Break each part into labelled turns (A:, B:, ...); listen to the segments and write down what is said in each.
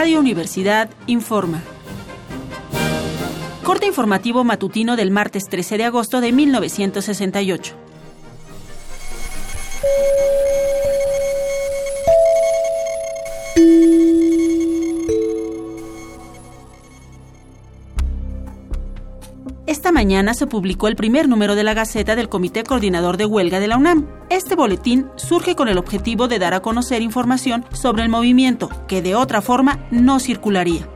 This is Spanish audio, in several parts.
A: Radio Universidad informa. Corte informativo matutino del martes 13 de agosto de 1968. Esta mañana se publicó el primer número de la Gaceta del Comité Coordinador de Huelga de la UNAM. Este boletín surge con el objetivo de dar a conocer información sobre el movimiento, que de otra forma no circularía.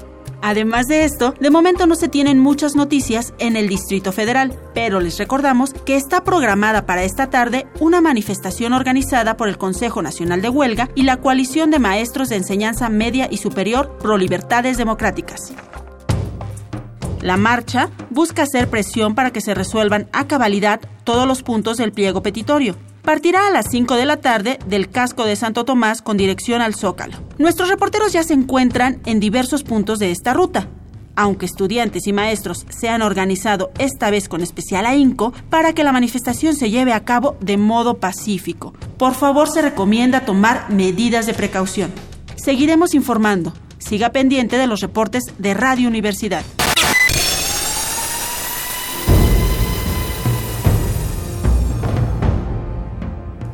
A: Además de esto, de momento no se tienen muchas noticias en el Distrito Federal, pero les recordamos que está programada para esta tarde una manifestación organizada por el Consejo Nacional de Huelga y la Coalición de Maestros de Enseñanza Media y Superior Pro Libertades Democráticas. La marcha busca hacer presión para que se resuelvan a cabalidad todos los puntos del pliego petitorio. Partirá a las 5 de la tarde del casco de Santo Tomás con dirección al Zócalo. Nuestros reporteros ya se encuentran en diversos puntos de esta ruta, aunque estudiantes y maestros se han organizado esta vez con especial ahínco para que la manifestación se lleve a cabo de modo pacífico. Por favor, se recomienda tomar medidas de precaución. Seguiremos informando. Siga pendiente de los reportes de Radio Universidad.